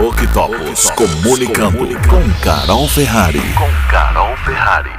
Octopus comunicando com Carol Ferrari. Com Carol Ferrari.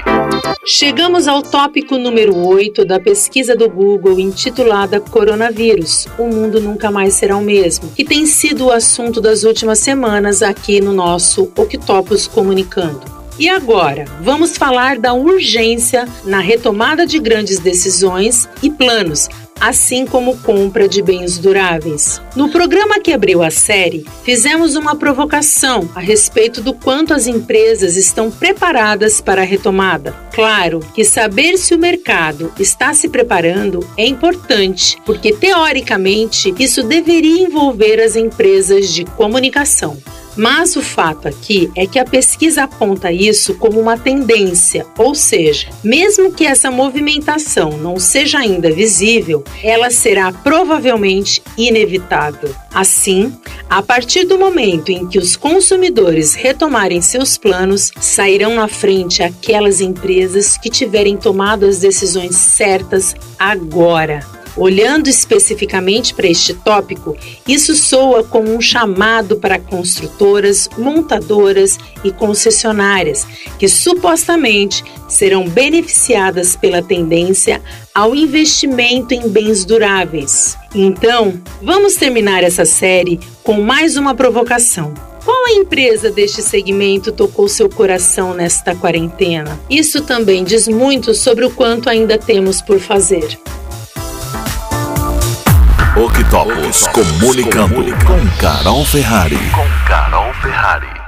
Chegamos ao tópico número 8 da pesquisa do Google intitulada Coronavírus: O mundo nunca mais será o mesmo, que tem sido o assunto das últimas semanas aqui no nosso Octopus comunicando. E agora, vamos falar da urgência na retomada de grandes decisões e planos assim como compra de bens duráveis. No programa que abriu a série, fizemos uma provocação a respeito do quanto as empresas estão preparadas para a retomada. Claro que saber se o mercado está se preparando é importante, porque teoricamente isso deveria envolver as empresas de comunicação. Mas o fato aqui é que a pesquisa aponta isso como uma tendência, ou seja, mesmo que essa movimentação não seja ainda visível, ela será provavelmente inevitável. Assim, a partir do momento em que os consumidores retomarem seus planos, sairão na frente aquelas empresas que tiverem tomado as decisões certas agora. Olhando especificamente para este tópico, isso soa como um chamado para construtoras, montadoras e concessionárias, que supostamente serão beneficiadas pela tendência ao investimento em bens duráveis. Então, vamos terminar essa série com mais uma provocação. Qual a empresa deste segmento tocou seu coração nesta quarentena? Isso também diz muito sobre o quanto ainda temos por fazer. Octopus comunicando com Carol Ferrari. Com Carol Ferrari.